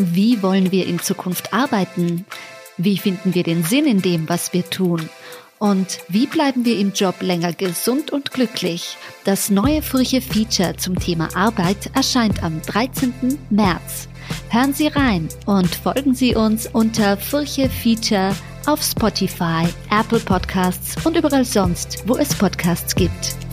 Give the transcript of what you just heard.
Wie wollen wir in Zukunft arbeiten? Wie finden wir den Sinn in dem, was wir tun? Und wie bleiben wir im Job länger gesund und glücklich? Das neue Furche Feature zum Thema Arbeit erscheint am 13. März. Hören Sie rein und folgen Sie uns unter Furche Feature auf Spotify, Apple Podcasts und überall sonst, wo es Podcasts gibt.